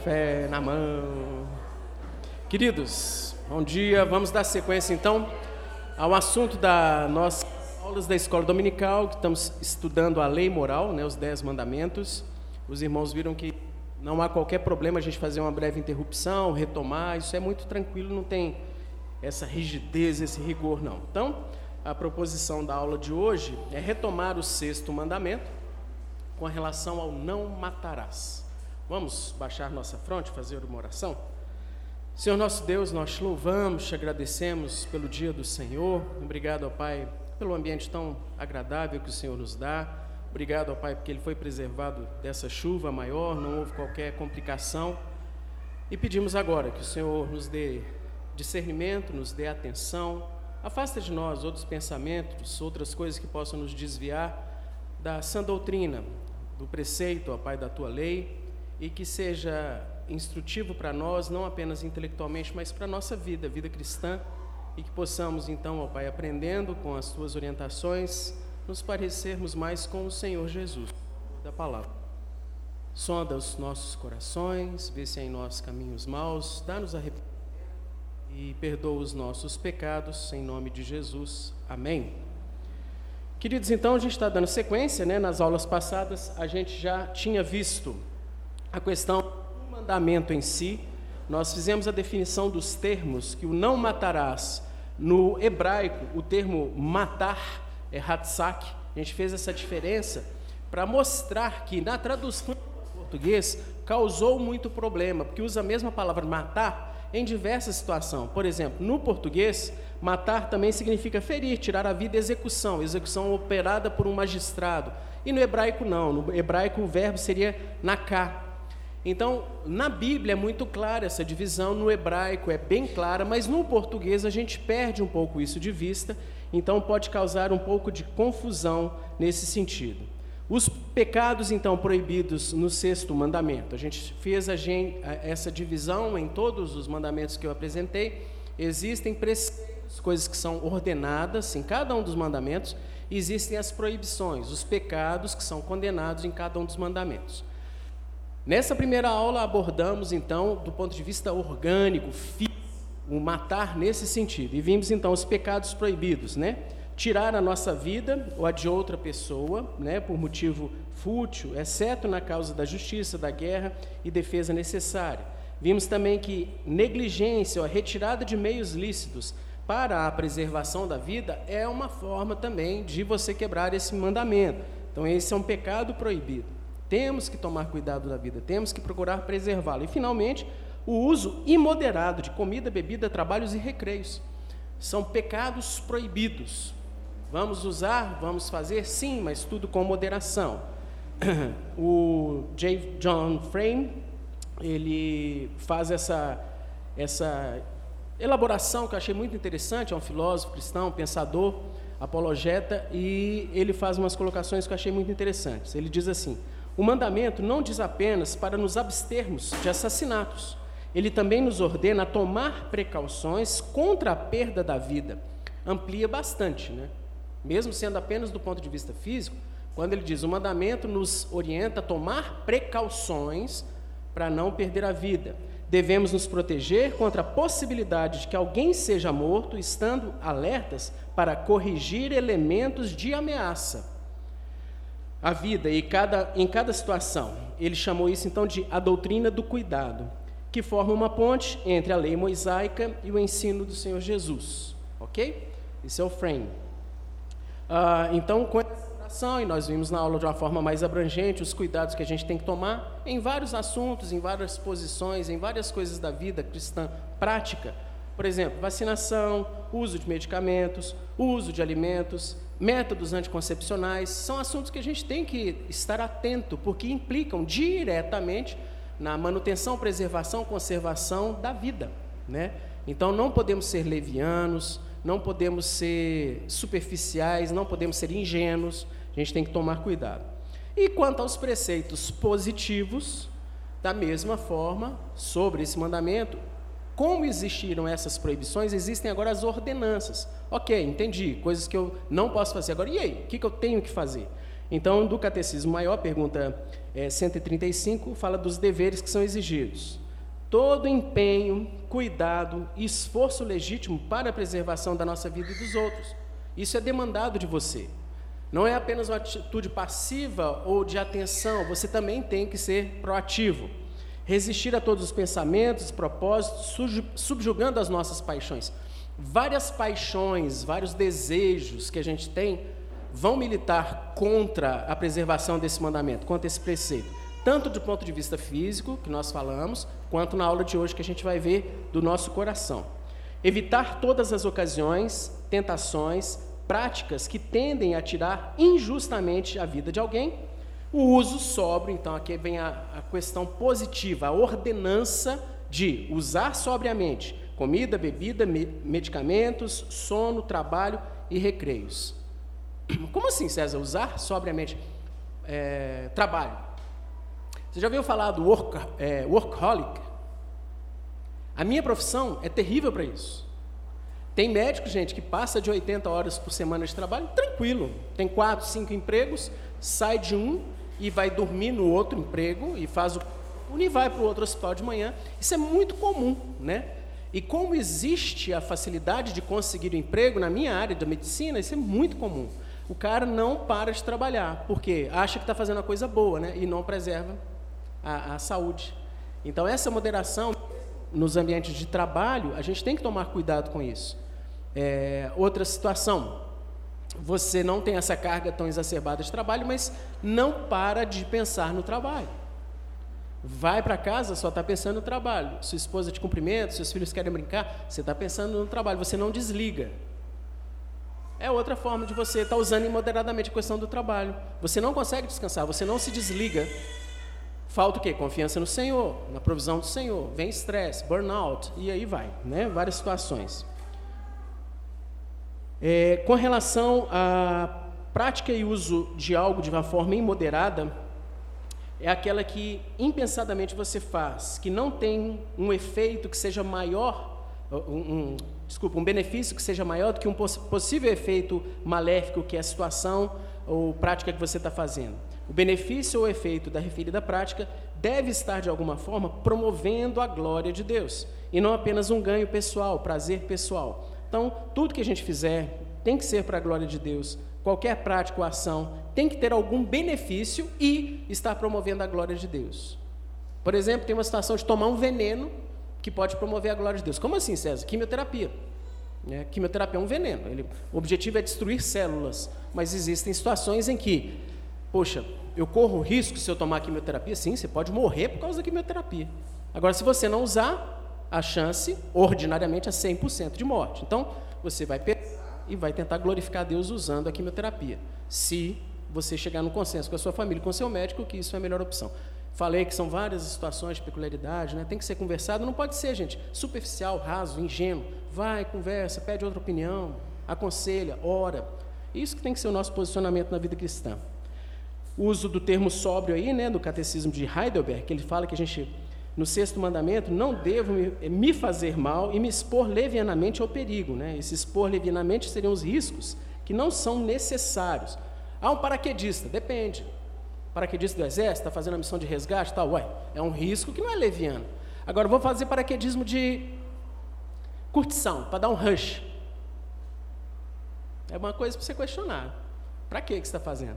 café na mão. Queridos, bom dia. Vamos dar sequência então ao assunto da nossas aulas da escola dominical, que estamos estudando a lei moral, né, os dez mandamentos. Os irmãos viram que não há qualquer problema a gente fazer uma breve interrupção, retomar, isso é muito tranquilo, não tem essa rigidez, esse rigor não. Então, a proposição da aula de hoje é retomar o sexto mandamento com relação ao não matarás. Vamos baixar nossa fronte, fazer uma oração? Senhor nosso Deus, nós te louvamos, te agradecemos pelo dia do Senhor. Obrigado, ó Pai, pelo ambiente tão agradável que o Senhor nos dá. Obrigado, ó Pai, porque ele foi preservado dessa chuva maior, não houve qualquer complicação. E pedimos agora que o Senhor nos dê discernimento, nos dê atenção, afasta de nós outros pensamentos, outras coisas que possam nos desviar da sã doutrina, do preceito, ó Pai, da tua lei e que seja instrutivo para nós, não apenas intelectualmente, mas para a nossa vida, vida cristã, e que possamos então, ó Pai, aprendendo com as tuas orientações, nos parecermos mais com o Senhor Jesus, da palavra. Sonda os nossos corações, vê se há em nós caminhos maus, dá-nos arrependimento e perdoa os nossos pecados, em nome de Jesus. Amém. Queridos, então a gente está dando sequência, né? Nas aulas passadas a gente já tinha visto a questão do mandamento em si. Nós fizemos a definição dos termos que o não matarás no hebraico, o termo matar é hatsak. A gente fez essa diferença para mostrar que na tradução português causou muito problema, porque usa a mesma palavra matar em diversas situações. Por exemplo, no português, Matar também significa ferir, tirar a vida, execução, execução operada por um magistrado. E no hebraico não, no hebraico o verbo seria naká. Então, na Bíblia é muito clara essa divisão, no hebraico é bem clara, mas no português a gente perde um pouco isso de vista, então pode causar um pouco de confusão nesse sentido. Os pecados, então, proibidos no sexto mandamento. A gente fez a gente, essa divisão em todos os mandamentos que eu apresentei. Existem preceitos coisas que são ordenadas em cada um dos mandamentos, existem as proibições, os pecados que são condenados em cada um dos mandamentos. Nessa primeira aula abordamos então do ponto de vista orgânico, físico, o matar nesse sentido. E vimos então os pecados proibidos, né? Tirar a nossa vida ou a de outra pessoa, né, por motivo fútil, exceto na causa da justiça, da guerra e defesa necessária. Vimos também que negligência ou a retirada de meios lícitos para a preservação da vida é uma forma também de você quebrar esse mandamento. Então, esse é um pecado proibido. Temos que tomar cuidado da vida, temos que procurar preservá-la. E, finalmente, o uso imoderado de comida, bebida, trabalhos e recreios. São pecados proibidos. Vamos usar, vamos fazer, sim, mas tudo com moderação. O J. John Frame, ele faz essa, essa elaboração que eu achei muito interessante, é um filósofo cristão, pensador, apologeta, e ele faz umas colocações que eu achei muito interessantes. Ele diz assim: o mandamento não diz apenas para nos abstermos de assassinatos, ele também nos ordena a tomar precauções contra a perda da vida. Amplia bastante, né? Mesmo sendo apenas do ponto de vista físico, quando ele diz o mandamento nos orienta a tomar precauções para não perder a vida. Devemos nos proteger contra a possibilidade de que alguém seja morto, estando alertas para corrigir elementos de ameaça à vida e cada, em cada situação. Ele chamou isso então de a doutrina do cuidado, que forma uma ponte entre a lei mosaica e o ensino do Senhor Jesus. Ok? Esse é o frame. Uh, então, com e nós vimos na aula de uma forma mais abrangente os cuidados que a gente tem que tomar em vários assuntos, em várias posições, em várias coisas da vida cristã prática. Por exemplo, vacinação, uso de medicamentos, uso de alimentos, métodos anticoncepcionais, são assuntos que a gente tem que estar atento, porque implicam diretamente na manutenção, preservação, conservação da vida. Né? Então não podemos ser levianos, não podemos ser superficiais, não podemos ser ingênuos, a gente tem que tomar cuidado. E quanto aos preceitos positivos, da mesma forma, sobre esse mandamento, como existiram essas proibições, existem agora as ordenanças. Ok, entendi, coisas que eu não posso fazer. Agora, e aí? O que, que eu tenho que fazer? Então, do Catecismo Maior, pergunta é, 135, fala dos deveres que são exigidos. Todo empenho, cuidado e esforço legítimo para a preservação da nossa vida e dos outros. Isso é demandado de você. Não é apenas uma atitude passiva ou de atenção, você também tem que ser proativo. Resistir a todos os pensamentos, propósitos, subjugando as nossas paixões. Várias paixões, vários desejos que a gente tem vão militar contra a preservação desse mandamento, contra esse preceito. Tanto do ponto de vista físico, que nós falamos, quanto na aula de hoje que a gente vai ver do nosso coração. Evitar todas as ocasiões, tentações, práticas que tendem a tirar injustamente a vida de alguém. O uso sóbrio, então aqui vem a, a questão positiva, a ordenança de usar sobriamente comida, bebida, me, medicamentos, sono, trabalho e recreios. Como assim, César? Usar sobriamente é, trabalho. Você já ouviu falar do work, é, workaholic? A minha profissão é terrível para isso. Tem médico, gente, que passa de 80 horas por semana de trabalho tranquilo. Tem quatro, cinco empregos, sai de um e vai dormir no outro emprego e faz o e vai para o outro hospital de manhã. Isso é muito comum, né? E como existe a facilidade de conseguir um emprego na minha área da medicina, isso é muito comum. O cara não para de trabalhar, porque acha que está fazendo uma coisa boa, né? E não preserva a, a saúde. Então, essa moderação nos ambientes de trabalho, a gente tem que tomar cuidado com isso. É, outra situação, você não tem essa carga tão exacerbada de trabalho, mas não para de pensar no trabalho. Vai para casa, só está pensando no trabalho. Sua esposa te cumprimenta, seus filhos querem brincar, você está pensando no trabalho, você não desliga. É outra forma de você estar tá usando imoderadamente a questão do trabalho. Você não consegue descansar, você não se desliga. Falta o quê? Confiança no Senhor, na provisão do Senhor. Vem estresse, burnout, e aí vai, né? Várias situações. É, com relação à prática e uso de algo de uma forma imoderada, é aquela que impensadamente você faz, que não tem um efeito que seja maior, um, um, desculpa, um benefício que seja maior do que um poss possível efeito maléfico que é a situação ou prática que você está fazendo. O benefício ou efeito da referida prática deve estar, de alguma forma, promovendo a glória de Deus, e não apenas um ganho pessoal, prazer pessoal. Então, tudo que a gente fizer tem que ser para a glória de Deus, qualquer prática ou ação tem que ter algum benefício e estar promovendo a glória de Deus. Por exemplo, tem uma situação de tomar um veneno que pode promover a glória de Deus. Como assim, César? Quimioterapia. É, quimioterapia é um veneno. Ele, o objetivo é destruir células, mas existem situações em que, poxa, eu corro risco se eu tomar quimioterapia? Sim, você pode morrer por causa da quimioterapia. Agora, se você não usar, a chance, ordinariamente, é 100% de morte. Então, você vai pensar e vai tentar glorificar Deus usando a quimioterapia. Se você chegar no consenso com a sua família, com o seu médico, que isso é a melhor opção. Falei que são várias situações de peculiaridade, né? tem que ser conversado, não pode ser, gente, superficial, raso, ingênuo. Vai, conversa, pede outra opinião, aconselha, ora. Isso que tem que ser o nosso posicionamento na vida cristã. O uso do termo sóbrio aí, né, do catecismo de Heidelberg, que ele fala que a gente no sexto mandamento, não devo me fazer mal e me expor levianamente ao perigo. Né? Esse expor levianamente seriam os riscos que não são necessários. Ah, um paraquedista, depende. Paraquedista do exército, está fazendo a missão de resgate, tal, ué, é um risco que não é leviano. Agora, vou fazer paraquedismo de curtição, para dar um rush. É uma coisa para você questionar. Para que você está fazendo?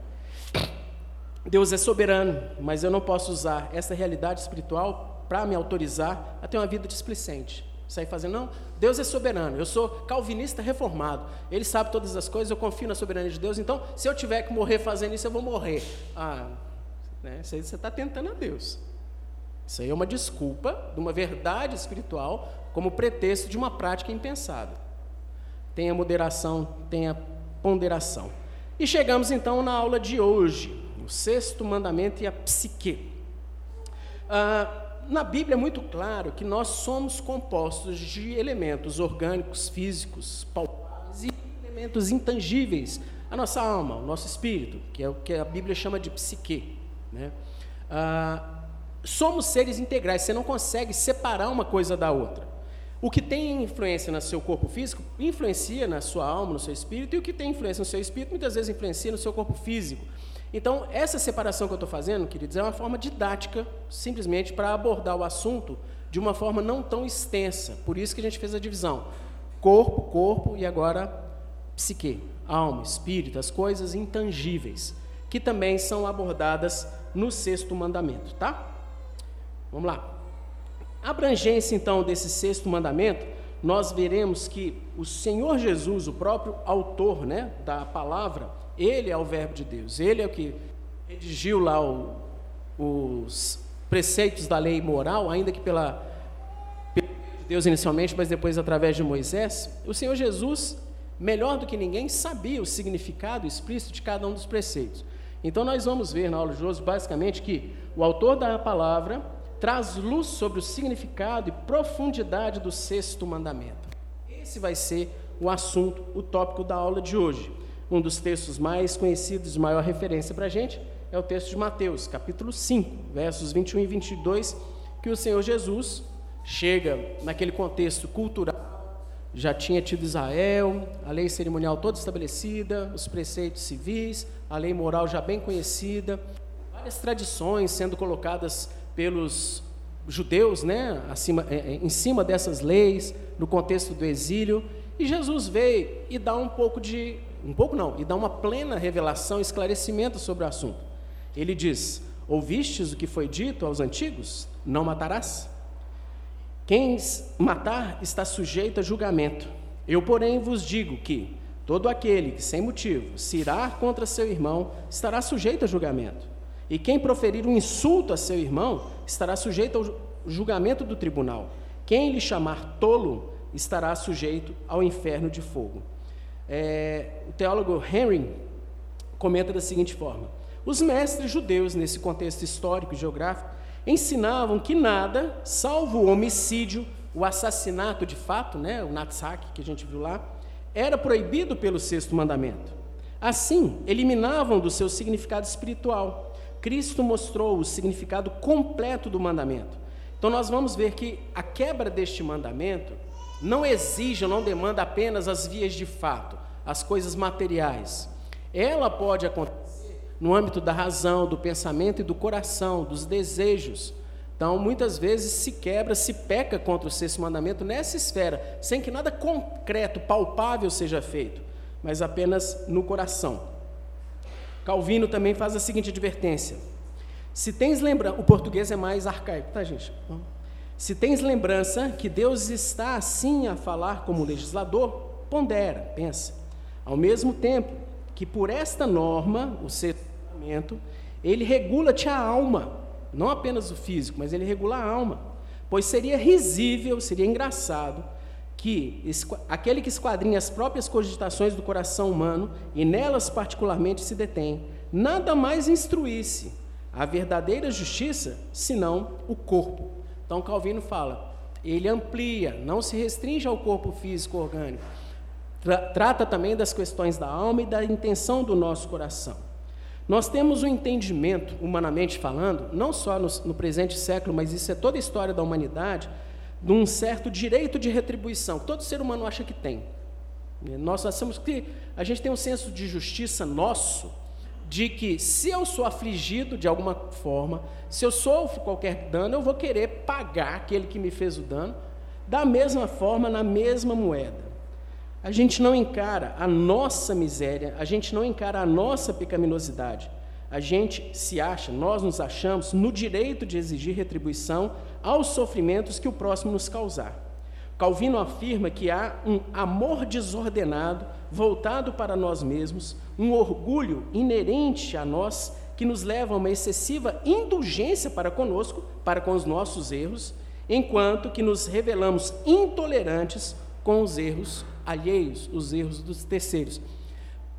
Deus é soberano, mas eu não posso usar essa realidade espiritual para me autorizar a ter uma vida displicente. Sair fazendo, não, Deus é soberano, eu sou calvinista reformado, Ele sabe todas as coisas, eu confio na soberania de Deus, então se eu tiver que morrer fazendo isso, eu vou morrer. Ah, né, isso aí você está tentando a Deus. Isso aí é uma desculpa de uma verdade espiritual como pretexto de uma prática impensada. Tenha moderação, tenha ponderação. E chegamos então na aula de hoje, o sexto mandamento e a psique. Ah, na Bíblia é muito claro que nós somos compostos de elementos orgânicos, físicos, palpáveis e elementos intangíveis. A nossa alma, o nosso espírito, que é o que a Bíblia chama de psique. Né? Ah, somos seres integrais, você não consegue separar uma coisa da outra. O que tem influência no seu corpo físico influencia na sua alma, no seu espírito, e o que tem influência no seu espírito muitas vezes influencia no seu corpo físico. Então, essa separação que eu estou fazendo, queridos, é uma forma didática, simplesmente para abordar o assunto de uma forma não tão extensa. Por isso que a gente fez a divisão: corpo, corpo e agora psique, alma, espírito, as coisas intangíveis, que também são abordadas no sexto mandamento, tá? Vamos lá. A abrangência então desse sexto mandamento, nós veremos que o Senhor Jesus, o próprio autor, né, da palavra, ele é o verbo de Deus, ele é o que redigiu lá o, os preceitos da lei moral, ainda que pela, pela Deus inicialmente, mas depois através de Moisés. O Senhor Jesus, melhor do que ninguém, sabia o significado explícito de cada um dos preceitos. Então nós vamos ver na aula de hoje, basicamente, que o autor da palavra traz luz sobre o significado e profundidade do sexto mandamento. Esse vai ser o assunto, o tópico da aula de hoje. Um dos textos mais conhecidos, de maior referência para a gente, é o texto de Mateus, capítulo 5, versos 21 e 22, que o Senhor Jesus chega naquele contexto cultural, já tinha tido Israel, a lei cerimonial toda estabelecida, os preceitos civis, a lei moral já bem conhecida, várias tradições sendo colocadas pelos judeus, né, acima, é, é, em cima dessas leis, no contexto do exílio, e Jesus veio e dá um pouco de um pouco não, e dá uma plena revelação, esclarecimento sobre o assunto. Ele diz: Ouvistes o que foi dito aos antigos? Não matarás? Quem matar está sujeito a julgamento. Eu, porém, vos digo que todo aquele que, sem motivo, se irá contra seu irmão estará sujeito a julgamento. E quem proferir um insulto a seu irmão estará sujeito ao julgamento do tribunal. Quem lhe chamar tolo estará sujeito ao inferno de fogo. É, o teólogo Henry comenta da seguinte forma: os mestres judeus, nesse contexto histórico e geográfico, ensinavam que nada, salvo o homicídio, o assassinato de fato, né, o Natsak que a gente viu lá, era proibido pelo sexto mandamento. Assim, eliminavam do seu significado espiritual. Cristo mostrou o significado completo do mandamento. Então, nós vamos ver que a quebra deste mandamento não exige não demanda apenas as vias de fato, as coisas materiais. Ela pode acontecer no âmbito da razão, do pensamento e do coração, dos desejos. Então, muitas vezes se quebra, se peca contra o sexto mandamento nessa esfera, sem que nada concreto, palpável seja feito, mas apenas no coração. Calvino também faz a seguinte advertência: se tens lembrança, o português é mais arcaico, tá, gente? Se tens lembrança que Deus está assim a falar como legislador, pondera, pensa. Ao mesmo tempo que por esta norma, o sexto ele regula-te a alma, não apenas o físico, mas ele regula a alma. Pois seria risível, seria engraçado que aquele que esquadrinha as próprias cogitações do coração humano e nelas particularmente se detém, nada mais instruísse a verdadeira justiça senão o corpo então Calvino fala, ele amplia, não se restringe ao corpo físico orgânico. Tra trata também das questões da alma e da intenção do nosso coração. Nós temos um entendimento, humanamente falando, não só no, no presente século, mas isso é toda a história da humanidade, de um certo direito de retribuição, que todo ser humano acha que tem. Nós achamos que a gente tem um senso de justiça nosso, de que se eu sou afligido de alguma forma, se eu sofro qualquer dano, eu vou querer pagar aquele que me fez o dano da mesma forma, na mesma moeda. A gente não encara a nossa miséria, a gente não encara a nossa pecaminosidade. A gente se acha, nós nos achamos no direito de exigir retribuição aos sofrimentos que o próximo nos causar. Calvino afirma que há um amor desordenado voltado para nós mesmos, um orgulho inerente a nós que nos leva a uma excessiva indulgência para conosco, para com os nossos erros, enquanto que nos revelamos intolerantes com os erros alheios, os erros dos terceiros.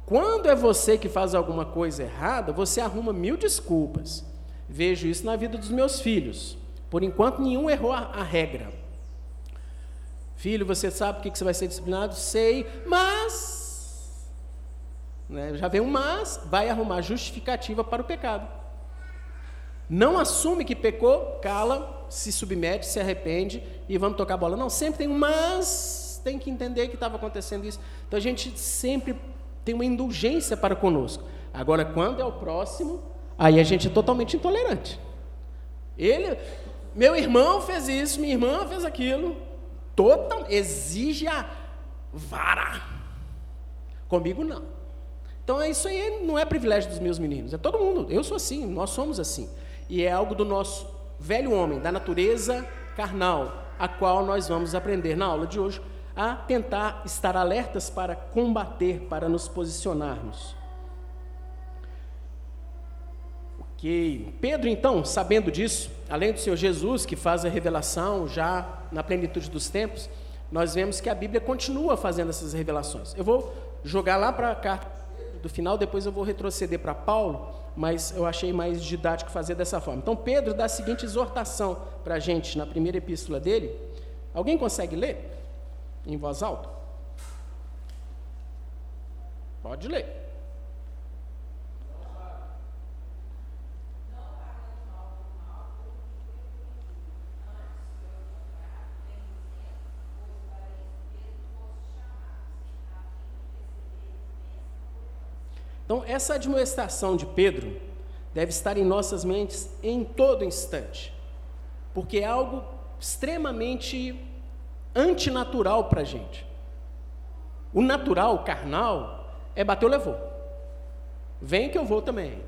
Quando é você que faz alguma coisa errada, você arruma mil desculpas. Vejo isso na vida dos meus filhos. Por enquanto, nenhum errou a, a regra. Filho, você sabe por que você vai ser disciplinado? Sei, mas né? Já vem um mas, vai arrumar justificativa para o pecado. Não assume que pecou, cala, se submete, se arrepende e vamos tocar a bola. Não, sempre tem um mas, tem que entender que estava acontecendo isso. Então a gente sempre tem uma indulgência para conosco. Agora, quando é o próximo, aí a gente é totalmente intolerante. Ele, meu irmão fez isso, minha irmã fez aquilo, total, exige a vara. Comigo não. Então isso aí não é privilégio dos meus meninos, é todo mundo. Eu sou assim, nós somos assim. E é algo do nosso velho homem, da natureza carnal, a qual nós vamos aprender na aula de hoje a tentar estar alertas para combater, para nos posicionarmos. Ok. Pedro, então, sabendo disso, além do Senhor Jesus, que faz a revelação já na plenitude dos tempos, nós vemos que a Bíblia continua fazendo essas revelações. Eu vou jogar lá para a carta do final, depois eu vou retroceder para Paulo, mas eu achei mais didático fazer dessa forma. Então, Pedro dá a seguinte exortação para a gente na primeira epístola dele. Alguém consegue ler? Em voz alta? Pode ler. Essa admoestação de Pedro deve estar em nossas mentes em todo instante, porque é algo extremamente antinatural para a gente. O natural, o carnal, é bater ou levou. Vem que eu vou também.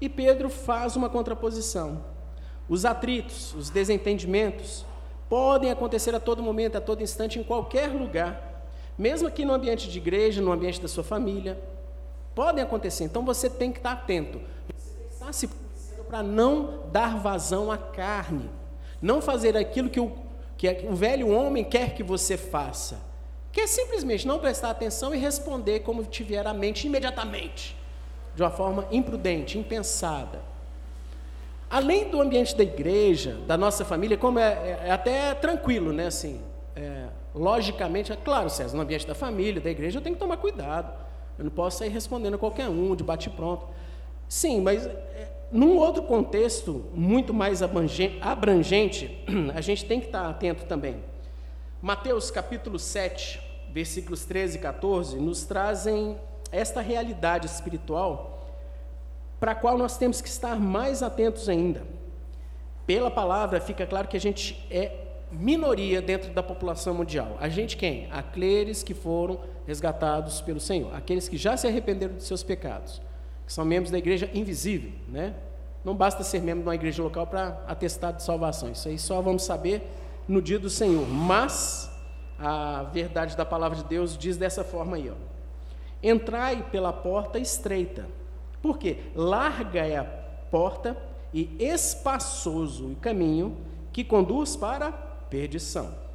E Pedro faz uma contraposição. Os atritos, os desentendimentos, podem acontecer a todo momento, a todo instante, em qualquer lugar, mesmo aqui no ambiente de igreja, no ambiente da sua família podem acontecer. Então você tem que estar atento. Você está se para não dar vazão à carne, não fazer aquilo que o, que o velho homem quer que você faça, que é simplesmente não prestar atenção e responder como tiver a mente imediatamente, de uma forma imprudente, impensada. Além do ambiente da igreja, da nossa família, como é, é, é até tranquilo, né? Assim, é, logicamente, é claro, César, no ambiente da família, da igreja, eu tenho que tomar cuidado. Eu não posso sair respondendo a qualquer um, de bate-pronto. Sim, mas é, num outro contexto muito mais abrangente, a gente tem que estar atento também. Mateus capítulo 7, versículos 13 e 14, nos trazem esta realidade espiritual para a qual nós temos que estar mais atentos ainda. Pela palavra fica claro que a gente é minoria dentro da população mundial. A gente quem? Aqueles que foram resgatados pelo Senhor, aqueles que já se arrependeram de seus pecados, que são membros da igreja invisível, né? Não basta ser membro de uma igreja local para atestar de salvação. Isso aí só vamos saber no dia do Senhor. Mas a verdade da palavra de Deus diz dessa forma aí, ó. Entrai pela porta estreita. Por quê? Larga é a porta e espaçoso o caminho que conduz para perdição.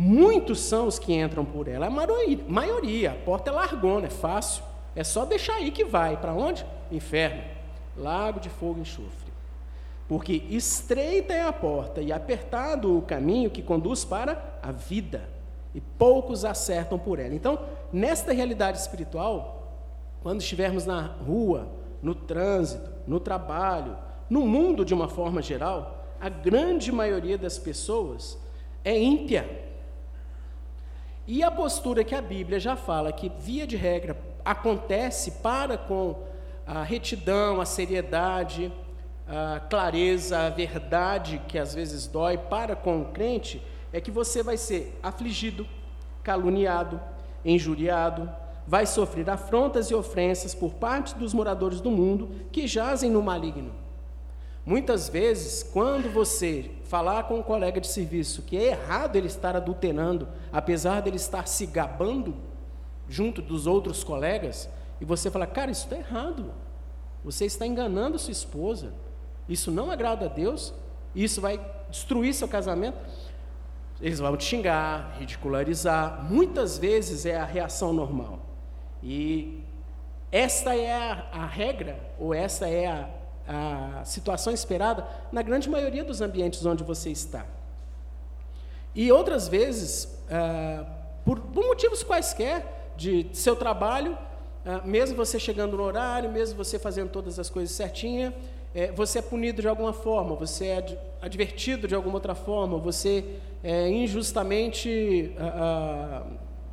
Muitos são os que entram por ela, a maioria, a porta é largona, é fácil, é só deixar aí que vai. Para onde? Inferno, lago de fogo e enxofre. Porque estreita é a porta e apertado o caminho que conduz para a vida, e poucos acertam por ela. Então, nesta realidade espiritual, quando estivermos na rua, no trânsito, no trabalho, no mundo de uma forma geral, a grande maioria das pessoas é ímpia. E a postura que a Bíblia já fala, que via de regra acontece para com a retidão, a seriedade, a clareza, a verdade que às vezes dói para com o crente, é que você vai ser afligido, caluniado, injuriado, vai sofrer afrontas e ofensas por parte dos moradores do mundo que jazem no maligno. Muitas vezes, quando você falar com um colega de serviço que é errado ele estar adulterando, apesar dele estar se gabando junto dos outros colegas, e você fala, cara, isso está errado. Você está enganando sua esposa. Isso não agrada a Deus. Isso vai destruir seu casamento. Eles vão te xingar, ridicularizar. Muitas vezes é a reação normal. E esta é a, a regra, ou essa é a, a situação esperada na grande maioria dos ambientes onde você está. E outras vezes, ah, por, motivos quaisquer, de, seu trabalho, ah, mesmo você chegando no horário, mesmo você fazendo todas as coisas certinha, é, você é punido de alguma forma, você é advertido de alguma outra forma, você é injustamente ah,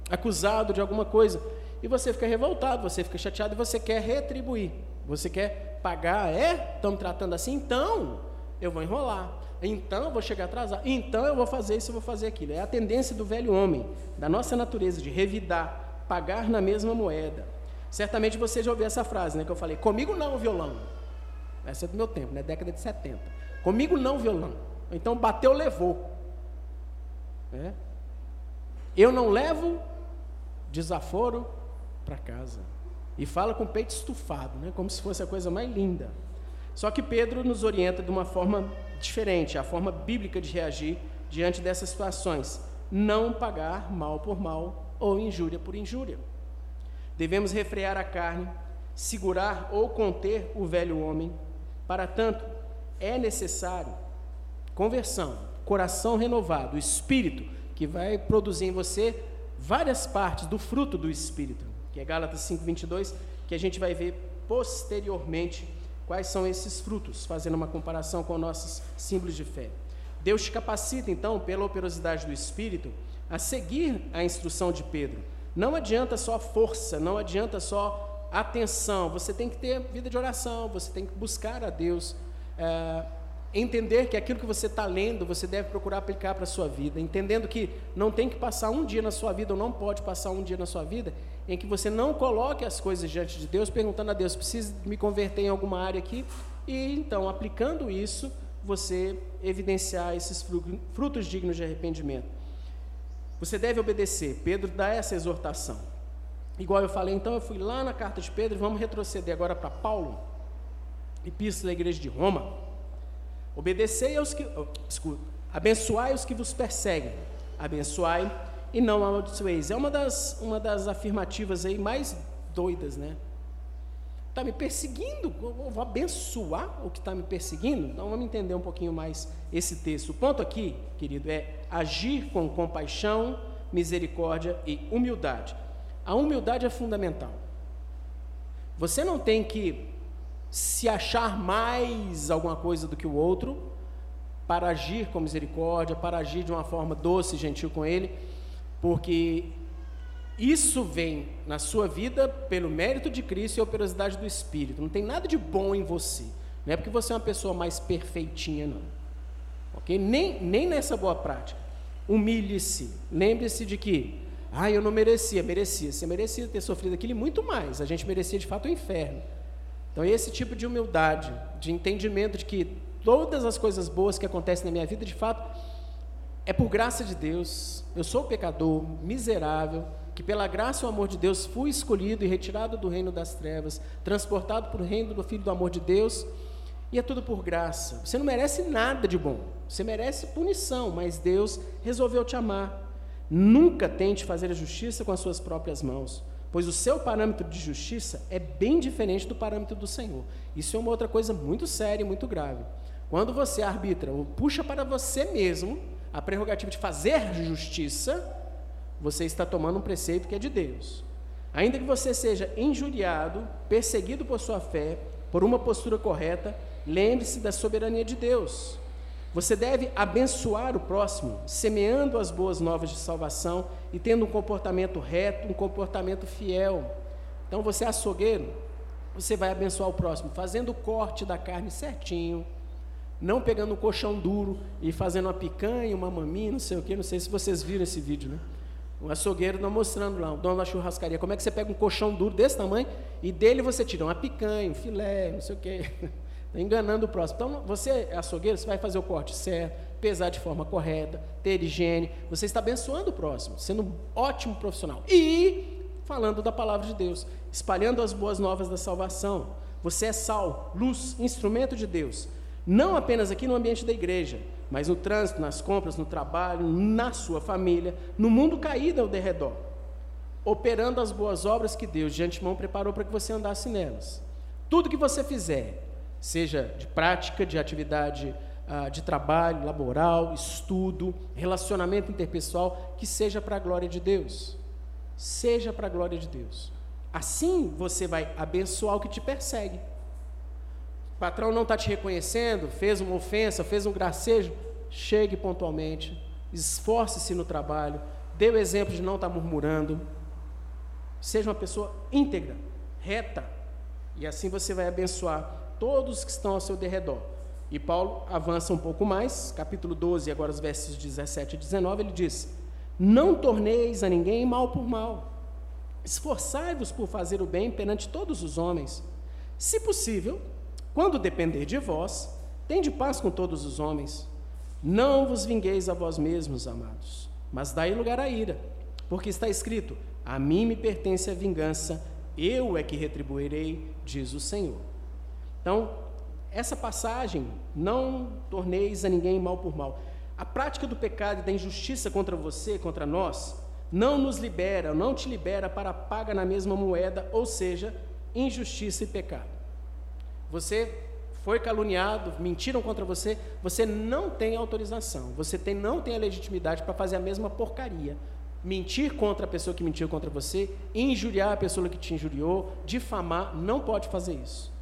acusado de alguma coisa. e você fica revoltado, você fica chateado e você quer retribuir. Você quer pagar, é? Me tratando assim? Então, eu vou enrolar. Então, eu vou chegar atrasado. Então, eu vou fazer isso, eu vou fazer aquilo. É a tendência do velho homem, da nossa natureza, de revidar, pagar na mesma moeda. Certamente você já ouviu essa frase, né? Que eu falei, comigo não, violão. Essa é do meu tempo, né? Década de 70. Comigo não, violão. Então, bateu, levou. É? Eu não levo desaforo para casa. E fala com o peito estufado, né? como se fosse a coisa mais linda. Só que Pedro nos orienta de uma forma diferente, a forma bíblica de reagir diante dessas situações. Não pagar mal por mal ou injúria por injúria. Devemos refrear a carne, segurar ou conter o velho homem. Para tanto, é necessário conversão, coração renovado, espírito que vai produzir em você várias partes do fruto do espírito, que é Gálatas 5:22, que a gente vai ver posteriormente quais são esses frutos, fazendo uma comparação com nossos símbolos de fé. Deus te capacita então, pela operosidade do espírito, a seguir a instrução de Pedro. Não adianta só força, não adianta só atenção, você tem que ter vida de oração, você tem que buscar a Deus. É, entender que aquilo que você está lendo, você deve procurar aplicar para a sua vida, entendendo que não tem que passar um dia na sua vida, ou não pode passar um dia na sua vida, em que você não coloque as coisas diante de Deus, perguntando a Deus, preciso me converter em alguma área aqui, e então, aplicando isso, você evidenciar esses frutos dignos de arrependimento. Você deve obedecer. Pedro dá essa exortação. Igual eu falei, então eu fui lá na carta de Pedro, vamos retroceder agora para Paulo, Epístola da Igreja de Roma. Obedecei aos que. Oh, desculpa, abençoai os que vos perseguem. Abençoai e não amaldiçoeis. É uma das, uma das afirmativas aí mais doidas, né? Está me perseguindo, eu vou abençoar o que está me perseguindo? Então vamos entender um pouquinho mais esse texto. O ponto aqui, querido, é agir com compaixão, misericórdia e humildade. A humildade é fundamental. Você não tem que se achar mais alguma coisa do que o outro, para agir com misericórdia, para agir de uma forma doce e gentil com ele, porque isso vem na sua vida pelo mérito de Cristo e a operosidade do Espírito. Não tem nada de bom em você. Não é porque você é uma pessoa mais perfeitinha, não. Ok? Nem, nem nessa boa prática. Humilhe-se. Lembre-se de que, ah, eu não merecia, merecia. Você merecia ter sofrido aquilo e muito mais. A gente merecia de fato o inferno. Então, esse tipo de humildade, de entendimento de que todas as coisas boas que acontecem na minha vida, de fato, é por graça de Deus. Eu sou pecador, miserável, que pela graça e o amor de Deus fui escolhido e retirado do reino das trevas, transportado para o reino do Filho do amor de Deus, e é tudo por graça. Você não merece nada de bom, você merece punição, mas Deus resolveu te amar. Nunca tente fazer a justiça com as suas próprias mãos pois o seu parâmetro de justiça é bem diferente do parâmetro do Senhor. Isso é uma outra coisa muito séria e muito grave. Quando você arbitra ou puxa para você mesmo a prerrogativa de fazer justiça, você está tomando um preceito que é de Deus. Ainda que você seja injuriado, perseguido por sua fé, por uma postura correta, lembre-se da soberania de Deus. Você deve abençoar o próximo, semeando as boas novas de salvação e tendo um comportamento reto, um comportamento fiel. Então, você é açougueiro, você vai abençoar o próximo, fazendo o corte da carne certinho, não pegando um colchão duro e fazendo uma picanha, uma maminha, não sei o que, não sei se vocês viram esse vídeo, né? O açougueiro está mostrando lá, o dono da churrascaria, como é que você pega um colchão duro desse tamanho e dele você tira uma picanha, um filé, não sei o que. enganando o próximo. Então, você é açougueiro, você vai fazer o corte certo, pesar de forma correta, ter higiene, você está abençoando o próximo, sendo um ótimo profissional. E falando da palavra de Deus, espalhando as boas novas da salvação. Você é sal, luz, instrumento de Deus. Não apenas aqui no ambiente da igreja, mas no trânsito, nas compras, no trabalho, na sua família, no mundo caído ao derredor. Operando as boas obras que Deus de antemão preparou para que você andasse nelas. Tudo que você fizer, seja de prática, de atividade uh, de trabalho, laboral, estudo, relacionamento interpessoal, que seja para a glória de Deus. Seja para a glória de Deus. Assim você vai abençoar o que te persegue. O patrão não está te reconhecendo, fez uma ofensa, fez um gracejo, chegue pontualmente, esforce-se no trabalho, dê o exemplo de não estar tá murmurando. Seja uma pessoa íntegra, reta, e assim você vai abençoar todos que estão ao seu derredor. E Paulo avança um pouco mais, capítulo 12, agora os versos 17 e 19, ele diz: Não torneis a ninguém mal por mal, esforçai-vos por fazer o bem perante todos os homens. Se possível, quando depender de vós, tende paz com todos os homens. Não vos vingueis a vós mesmos, amados, mas dai lugar à ira, porque está escrito: A mim me pertence a vingança, eu é que retribuirei, diz o Senhor. Então, essa passagem, não torneis a ninguém mal por mal. A prática do pecado e da injustiça contra você, contra nós, não nos libera, não te libera para paga na mesma moeda, ou seja, injustiça e pecado. Você foi caluniado, mentiram contra você, você não tem autorização, você tem, não tem a legitimidade para fazer a mesma porcaria. Mentir contra a pessoa que mentiu contra você, injuriar a pessoa que te injuriou, difamar, não pode fazer isso.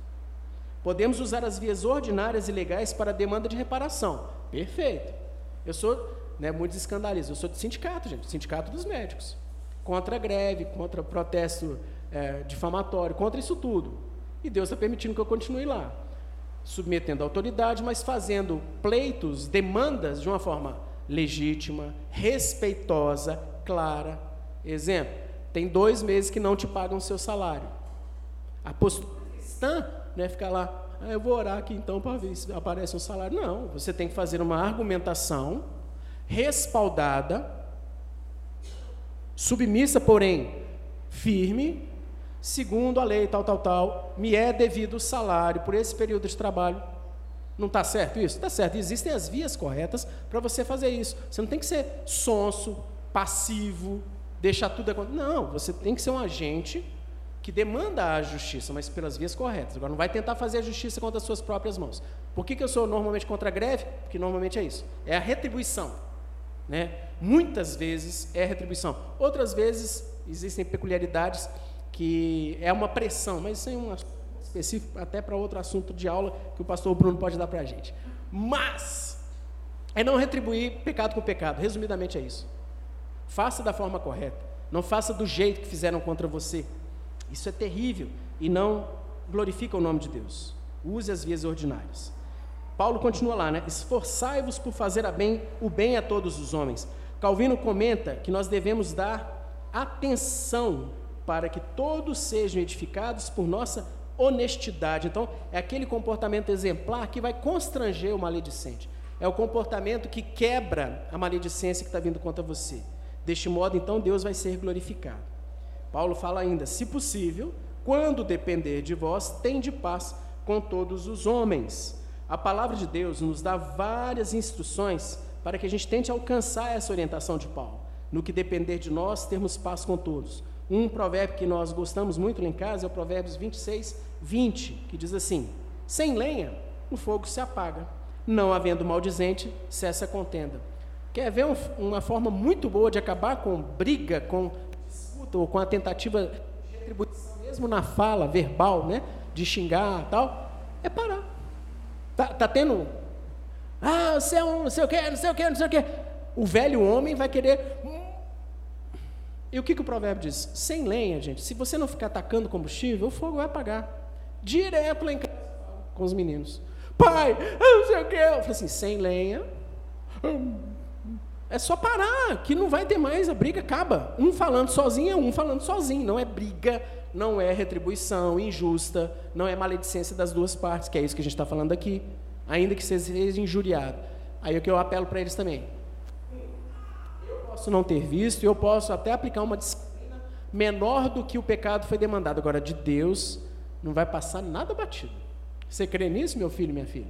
Podemos usar as vias ordinárias e legais para demanda de reparação. Perfeito. Eu sou, né, muito escandalizo, eu sou de sindicato, gente, sindicato dos médicos. Contra a greve, contra protesto é, difamatório, contra isso tudo. E Deus está permitindo que eu continue lá submetendo a autoridade, mas fazendo pleitos, demandas de uma forma legítima, respeitosa, clara. Exemplo: tem dois meses que não te pagam o seu salário. A postura cristã não é ficar lá, ah, eu vou orar aqui então para ver se aparece um salário. Não, você tem que fazer uma argumentação respaldada, submissa, porém firme, segundo a lei, tal, tal, tal, me é devido o salário por esse período de trabalho. Não está certo isso? Está certo. Existem as vias corretas para você fazer isso. Você não tem que ser sonso, passivo, deixar tudo acontecer. Não, você tem que ser um agente que demanda a justiça, mas pelas vias corretas. Agora, não vai tentar fazer a justiça contra as suas próprias mãos. Por que, que eu sou normalmente contra a greve? Porque normalmente é isso. É a retribuição. Né? Muitas vezes é retribuição. Outras vezes existem peculiaridades que é uma pressão, mas isso é um específico até para outro assunto de aula que o pastor Bruno pode dar para a gente. Mas é não retribuir pecado com pecado, resumidamente é isso. Faça da forma correta, não faça do jeito que fizeram contra você. Isso é terrível e não glorifica o nome de Deus. Use as vias ordinárias. Paulo continua lá, né? Esforçai-vos por fazer a bem, o bem a todos os homens. Calvino comenta que nós devemos dar atenção para que todos sejam edificados por nossa honestidade. Então, é aquele comportamento exemplar que vai constranger o maledicente. É o comportamento que quebra a maledicência que está vindo contra você. Deste modo, então, Deus vai ser glorificado. Paulo fala ainda: se possível, quando depender de vós, tem de paz com todos os homens. A palavra de Deus nos dá várias instruções para que a gente tente alcançar essa orientação de Paulo. No que depender de nós, termos paz com todos. Um provérbio que nós gostamos muito lá em casa é o Provérbios 26, 20, que diz assim: Sem lenha, o fogo se apaga, não havendo maldizente, cessa a contenda. Quer ver um, uma forma muito boa de acabar com briga, com ou com a tentativa de retribuição, mesmo na fala verbal, né, de xingar tal? É parar. Tá, tá tendo. Ah, você é um não sei o quê, não sei o quê, não sei o quê. O velho homem vai querer e o que, que o provérbio diz? Sem lenha, gente. Se você não ficar atacando combustível, o fogo vai apagar. Direto lá em casa com os meninos. Pai, não sei o quê. Eu falei assim, sem lenha. É só parar, que não vai ter mais, a briga acaba. Um falando sozinho é um falando sozinho. Não é briga, não é retribuição injusta, não é maledicência das duas partes, que é isso que a gente está falando aqui. Ainda que seja injuriado. Aí é o que eu apelo para eles também posso não ter visto, eu posso até aplicar uma disciplina menor do que o pecado foi demandado. Agora, de Deus, não vai passar nada batido. Você crê nisso, meu filho, minha filha?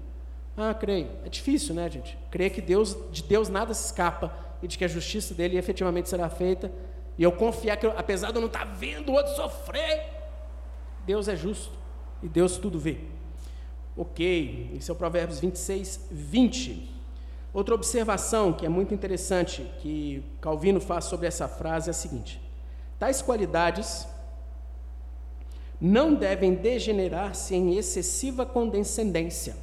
Ah, creio. É difícil, né, gente? Crer que Deus, de Deus nada se escapa e de que a justiça dele efetivamente será feita. E eu confiar que, apesar de eu não estar vendo o outro sofrer, Deus é justo e Deus tudo vê. Ok, esse é o Provérbios 26, 20. Outra observação que é muito interessante que Calvino faz sobre essa frase é a seguinte: tais qualidades não devem degenerar-se em excessiva condescendência,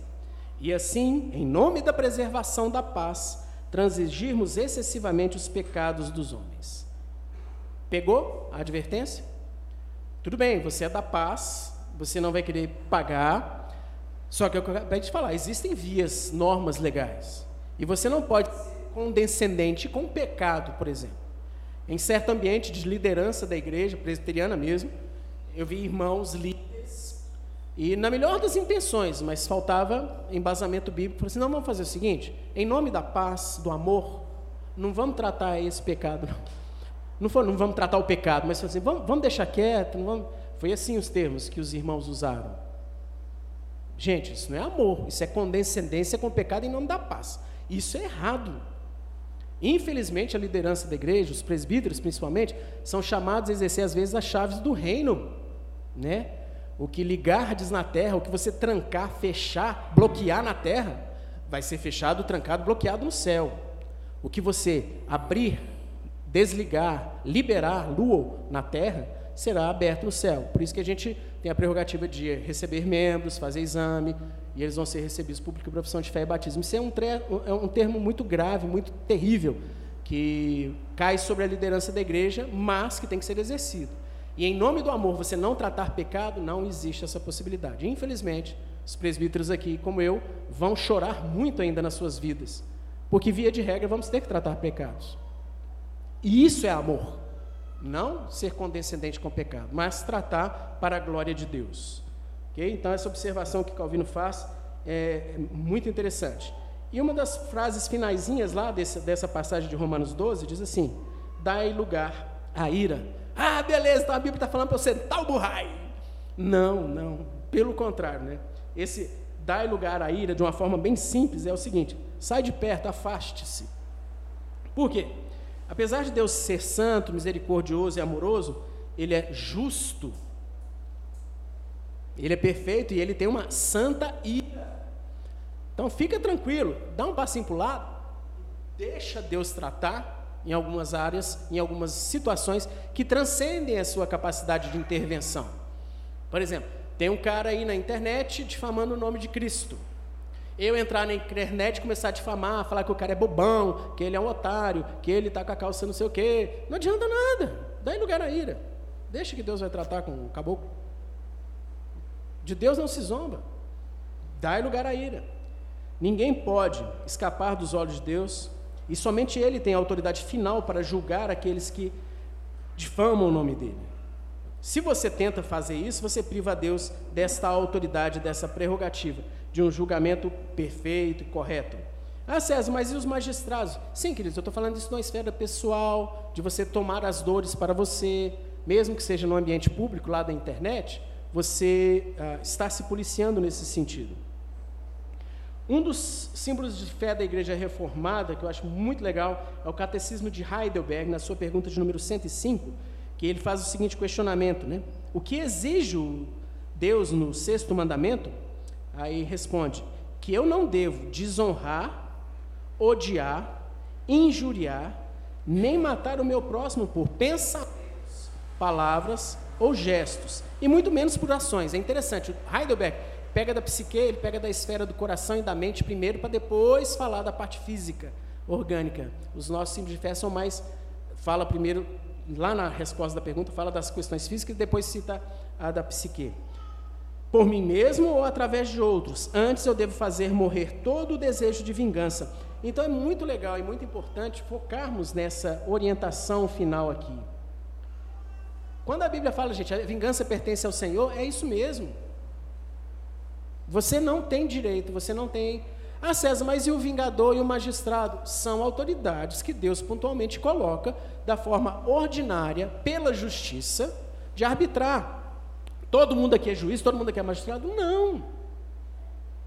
e assim, em nome da preservação da paz, transigirmos excessivamente os pecados dos homens. Pegou a advertência? Tudo bem, você é da paz, você não vai querer pagar, só que é eu acabei de falar, existem vias, normas legais. E você não pode ser condescendente com o pecado, por exemplo. Em certo ambiente de liderança da igreja, presbiteriana mesmo, eu vi irmãos líderes, e na melhor das intenções, mas faltava embasamento bíblico, falei assim, não, vamos fazer o seguinte, em nome da paz, do amor, não vamos tratar esse pecado, não. Foi, não vamos tratar o pecado, mas assim, vamos, vamos deixar quieto. Vamos... Foi assim os termos que os irmãos usaram. Gente, isso não é amor, isso é condescendência com o pecado em nome da paz. Isso é errado. Infelizmente, a liderança da igreja, os presbíteros principalmente, são chamados a exercer às vezes as chaves do reino, né? O que ligardes na terra, o que você trancar, fechar, bloquear na terra, vai ser fechado, trancado, bloqueado no céu. O que você abrir desligar, liberar lua na terra, será aberto no céu. Por isso que a gente tem a prerrogativa de receber membros, fazer exame, e eles vão ser recebidos público profissão de fé e batismo. Isso é um, é um termo muito grave, muito terrível, que cai sobre a liderança da igreja, mas que tem que ser exercido. E em nome do amor, você não tratar pecado, não existe essa possibilidade. Infelizmente, os presbíteros aqui, como eu, vão chorar muito ainda nas suas vidas, porque via de regra vamos ter que tratar pecados. E isso é amor. Não ser condescendente com o pecado, mas tratar para a glória de Deus. Okay? Então, essa observação que Calvino faz é muito interessante. E uma das frases finaisinhas lá desse, dessa passagem de Romanos 12 diz assim: Dai lugar à ira. Ah, beleza, então a Bíblia está falando para eu sentar burrai. Não, não. Pelo contrário, né? Esse dai lugar à ira, de uma forma bem simples, é o seguinte: sai de perto, afaste-se. Por quê? Apesar de Deus ser santo, misericordioso e amoroso, ele é justo. Ele é perfeito e ele tem uma santa ira. Então fica tranquilo, dá um passinho para o lado, deixa Deus tratar em algumas áreas, em algumas situações que transcendem a sua capacidade de intervenção. Por exemplo, tem um cara aí na internet difamando o nome de Cristo eu entrar na internet e começar a difamar, falar que o cara é bobão, que ele é um otário, que ele está com a calça não sei o quê, não adianta nada. Dá lugar à ira. Deixa que Deus vai tratar com o caboclo. De Deus não se zomba. Dá lugar à ira. Ninguém pode escapar dos olhos de Deus, e somente Ele tem a autoridade final para julgar aqueles que difamam o nome dele. Se você tenta fazer isso, você priva a Deus desta autoridade, dessa prerrogativa de um julgamento perfeito e correto. Ah, César, mas e os magistrados? Sim, queridos, eu estou falando isso numa esfera pessoal, de você tomar as dores para você, mesmo que seja no ambiente público, lá da internet, você ah, está se policiando nesse sentido. Um dos símbolos de fé da Igreja Reformada, que eu acho muito legal, é o Catecismo de Heidelberg, na sua pergunta de número 105, que ele faz o seguinte questionamento, né? O que exige Deus no sexto mandamento Aí responde: que eu não devo desonrar, odiar, injuriar, nem matar o meu próximo por pensamentos, palavras ou gestos, e muito menos por ações. É interessante, Heidelberg pega da psique, ele pega da esfera do coração e da mente primeiro, para depois falar da parte física, orgânica. Os nossos símbolos de fé são mais. Fala primeiro, lá na resposta da pergunta, fala das questões físicas e depois cita a da psique por mim mesmo ou através de outros. Antes eu devo fazer morrer todo o desejo de vingança. Então é muito legal e muito importante focarmos nessa orientação final aqui. Quando a Bíblia fala, gente, a vingança pertence ao Senhor, é isso mesmo. Você não tem direito, você não tem. Ah, César, mas e o vingador e o magistrado? São autoridades que Deus pontualmente coloca da forma ordinária, pela justiça, de arbitrar. Todo mundo aqui é juiz, todo mundo aqui é magistrado? Não.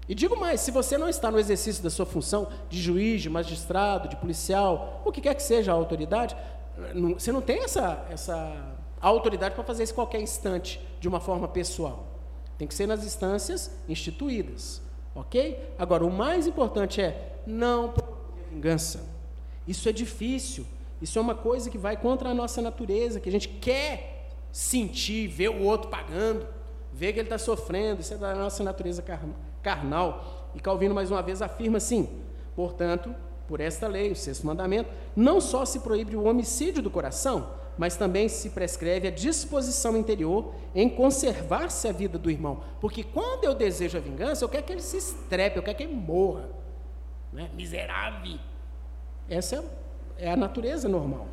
E digo mais: se você não está no exercício da sua função de juiz, de magistrado, de policial, o que quer que seja a autoridade, você não tem essa, essa autoridade para fazer isso qualquer instante, de uma forma pessoal. Tem que ser nas instâncias instituídas. Ok? Agora, o mais importante é não vingança. Isso é difícil. Isso é uma coisa que vai contra a nossa natureza, que a gente quer sentir, ver o outro pagando, ver que ele está sofrendo, isso é da nossa natureza carnal. E Calvino, mais uma vez, afirma assim: portanto, por esta lei, o sexto mandamento, não só se proíbe o homicídio do coração, mas também se prescreve a disposição interior em conservar-se a vida do irmão. Porque quando eu desejo a vingança, eu quero que ele se estrepe, eu quero que ele morra. Né? Miserável. Essa é a natureza normal.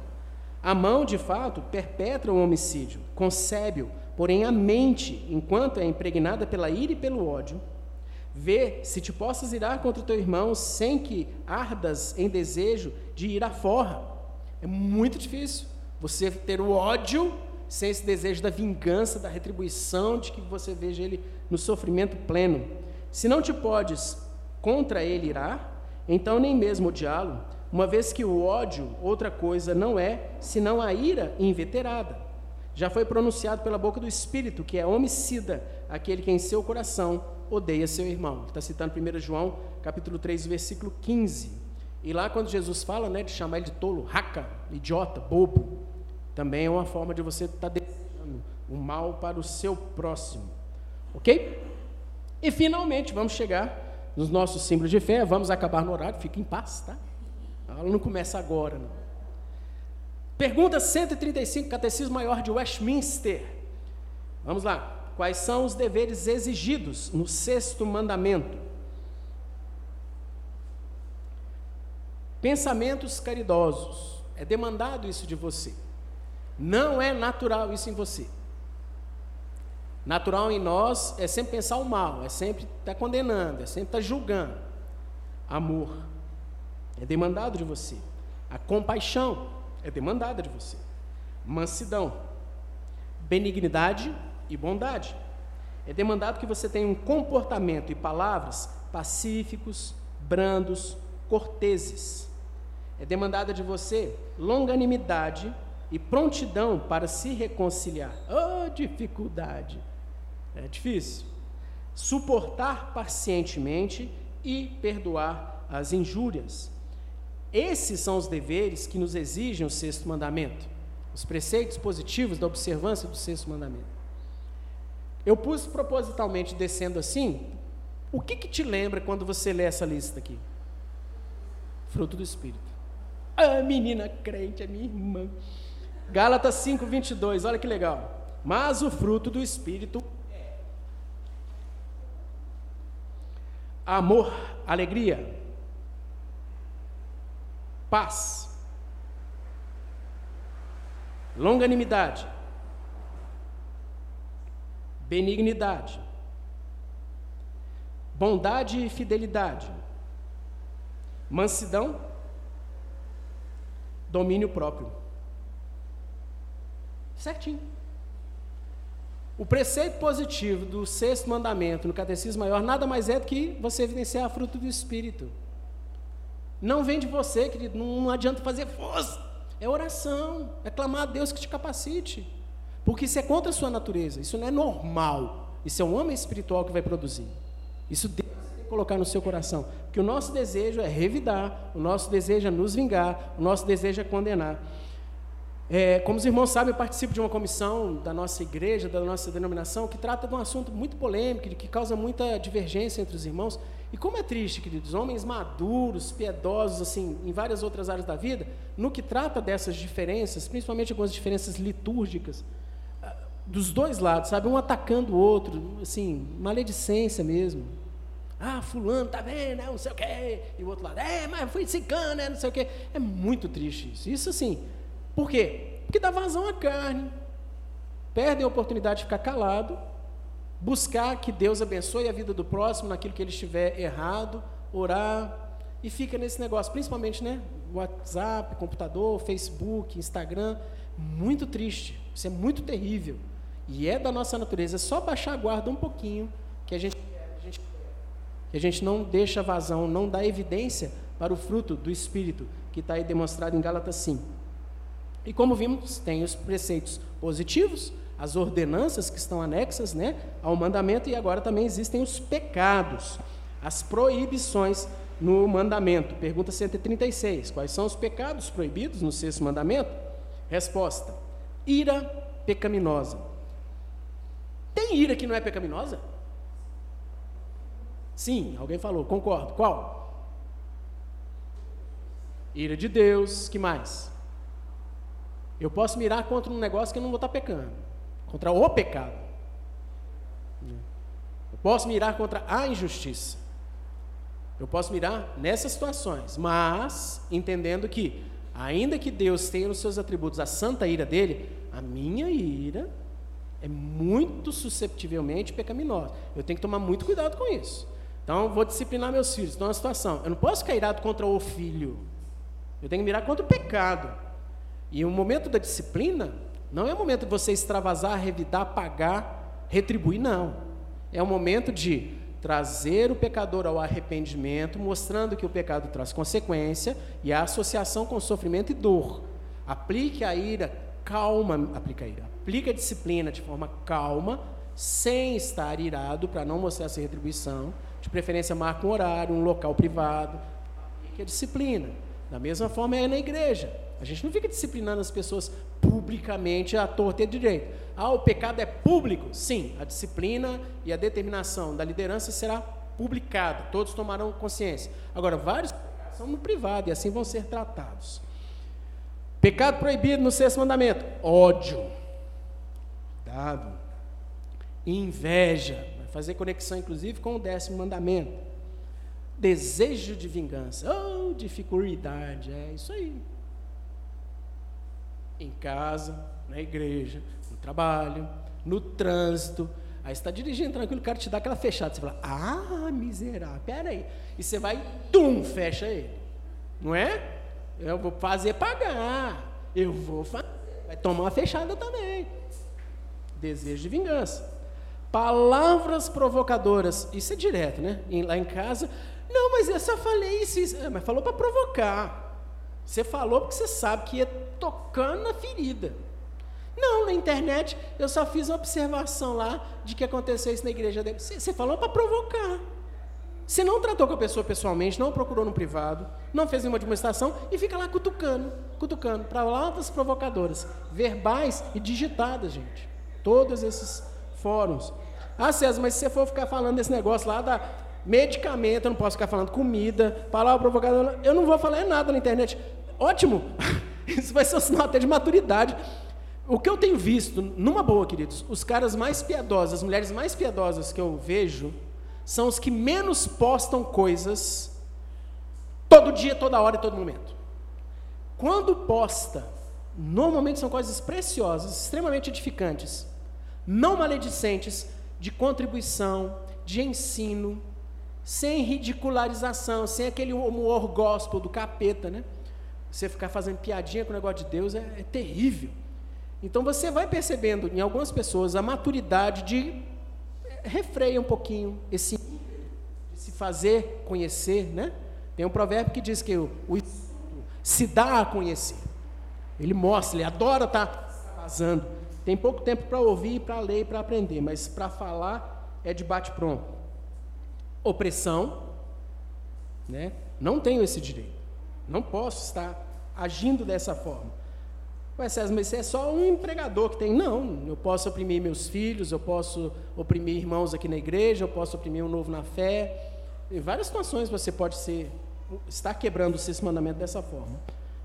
A mão, de fato, perpetra o homicídio, concebe-o, porém a mente, enquanto é impregnada pela ira e pelo ódio, vê se te possas irar contra o teu irmão sem que ardas em desejo de ir à forra. É muito difícil você ter o ódio sem esse desejo da vingança, da retribuição, de que você veja ele no sofrimento pleno. Se não te podes contra ele irar, então nem mesmo odiá-lo, uma vez que o ódio, outra coisa não é, senão a ira inveterada. Já foi pronunciado pela boca do Espírito, que é homicida, aquele que em seu coração odeia seu irmão. Está citando 1 João, capítulo 3, versículo 15. E lá quando Jesus fala, né, de chamar ele de tolo, raca, idiota, bobo, também é uma forma de você estar tá desejando o mal para o seu próximo. Ok? E finalmente vamos chegar nos nossos símbolos de fé, vamos acabar no horário, fique em paz, tá? A aula não começa agora, não. Pergunta 135, Catecismo Maior de Westminster. Vamos lá. Quais são os deveres exigidos no sexto mandamento? Pensamentos caridosos. É demandado isso de você. Não é natural isso em você. Natural em nós é sempre pensar o mal, é sempre estar tá condenando, é sempre estar tá julgando. Amor é demandado de você. A compaixão é demandada de você. Mansidão, benignidade e bondade. É demandado que você tenha um comportamento e palavras pacíficos, brandos, corteses. É demandada de você longanimidade e prontidão para se reconciliar. Oh, dificuldade! É difícil. Suportar pacientemente e perdoar as injúrias. Esses são os deveres que nos exigem o sexto mandamento, os preceitos positivos da observância do sexto mandamento. Eu pus propositalmente descendo assim. O que, que te lembra quando você lê essa lista aqui? Fruto do Espírito. Ah, menina crente, é minha irmã. Gálatas 5, 22, olha que legal. Mas o fruto do Espírito é amor, alegria, paz, longanimidade, benignidade, bondade e fidelidade, mansidão, domínio próprio. Certinho. O preceito positivo do sexto mandamento no catecismo maior nada mais é do que você evidenciar a fruto do Espírito. Não vem de você, querido, não, não adianta fazer força. É oração, é clamar a Deus que te capacite. Porque isso é contra a sua natureza, isso não é normal. Isso é um homem espiritual que vai produzir. Isso Deus tem que colocar no seu coração. Porque o nosso desejo é revidar, o nosso desejo é nos vingar, o nosso desejo é condenar. É, como os irmãos sabem, eu participo de uma comissão da nossa igreja, da nossa denominação, que trata de um assunto muito polêmico, que causa muita divergência entre os irmãos. E como é triste, queridos, homens maduros, piedosos, assim, em várias outras áreas da vida, no que trata dessas diferenças, principalmente algumas diferenças litúrgicas, dos dois lados, sabe? Um atacando o outro, assim, maledicência mesmo. Ah, fulano, tá vendo, né? não sei o quê. E o outro lado, é, mas foi cicano, né? não sei o quê. É muito triste isso. Isso assim, por quê? Porque dá vazão à carne. Perdem a oportunidade de ficar calado, buscar que Deus abençoe a vida do próximo naquilo que ele estiver errado, orar, e fica nesse negócio, principalmente, né? WhatsApp, computador, Facebook, Instagram. Muito triste. Isso é muito terrível. E é da nossa natureza, é só baixar a guarda um pouquinho, que a gente, que a gente não deixa vazão, não dá evidência para o fruto do Espírito, que está aí demonstrado em Gálatas 5. E como vimos, tem os preceitos positivos, as ordenanças que estão anexas né, ao mandamento, e agora também existem os pecados, as proibições no mandamento. Pergunta 136: Quais são os pecados proibidos no sexto mandamento? Resposta: ira pecaminosa tem ira que não é pecaminosa? Sim, alguém falou, concordo. Qual? Ira de Deus, que mais? Eu posso mirar contra um negócio que eu não vou estar pecando, contra o pecado. Eu posso mirar contra a injustiça. Eu posso mirar nessas situações, mas entendendo que, ainda que Deus tenha nos seus atributos a santa ira dele, a minha ira é muito susceptivelmente pecaminosa. Eu tenho que tomar muito cuidado com isso. Então, vou disciplinar meus filhos. Então, é situação. Eu não posso ficar irado contra o filho. Eu tenho que mirar contra o pecado. E o momento da disciplina não é o momento de você extravasar, revidar, pagar, retribuir, não. É o momento de trazer o pecador ao arrependimento, mostrando que o pecado traz consequência e a associação com sofrimento e dor. Aplique a ira calma, aplica a ira, aplique a disciplina de forma calma, sem estar irado para não mostrar essa retribuição. De preferência, marque um horário, um local privado. Aplique a disciplina. Da mesma forma é na igreja. A gente não fica disciplinando as pessoas publicamente à torta e à direita. Ah, o pecado é público? Sim, a disciplina e a determinação da liderança será publicada, todos tomarão consciência. Agora, vários são no privado e assim vão ser tratados. Pecado proibido no sexto mandamento: ódio, cuidado, inveja, vai fazer conexão inclusive com o décimo mandamento. Desejo de vingança, oh, dificuldade, é isso aí em casa, na igreja, no trabalho, no trânsito. Aí você está dirigindo tranquilo, o cara te dá aquela fechada. Você fala, ah, miserável, peraí. E você vai, tum, fecha ele. Não é? Eu vou fazer pagar. Eu vou fazer. Vai tomar uma fechada também. Desejo de vingança. Palavras provocadoras. Isso é direto, né? Lá em casa. Não, mas eu só falei isso. isso. É, mas falou para provocar. Você falou porque você sabe que ia tocando na ferida. Não, na internet eu só fiz uma observação lá de que aconteceu isso na igreja. Você, falou para provocar. Você não tratou com a pessoa pessoalmente, não procurou no privado, não fez nenhuma demonstração e fica lá cutucando, cutucando, palavras provocadoras, verbais e digitadas, gente. Todos esses fóruns. Ah, César, mas se você for ficar falando desse negócio lá da medicamento, eu não posso ficar falando comida, palavra provocadora, eu não vou falar nada na internet. Ótimo! Isso vai ser um sinal até de maturidade. O que eu tenho visto, numa boa, queridos, os caras mais piedosos, as mulheres mais piedosas que eu vejo, são os que menos postam coisas todo dia, toda hora e todo momento. Quando posta, normalmente são coisas preciosas, extremamente edificantes, não maledicentes, de contribuição, de ensino, sem ridicularização, sem aquele humor gospel do capeta, né? Você ficar fazendo piadinha com o negócio de Deus é, é terrível. Então você vai percebendo em algumas pessoas a maturidade de é, refreia um pouquinho esse de se fazer conhecer, né? Tem um provérbio que diz que o, o se dá a conhecer. Ele mostra, ele adora estar tá vazando. Tem pouco tempo para ouvir, para ler para aprender, mas para falar é de bate pronto opressão, né? não tenho esse direito. Não posso estar agindo dessa forma. Ué, César, mas você é só um empregador que tem. Não, eu posso oprimir meus filhos, eu posso oprimir irmãos aqui na igreja, eu posso oprimir um novo na fé. Em várias situações você pode ser, estar quebrando o sexto mandamento dessa forma.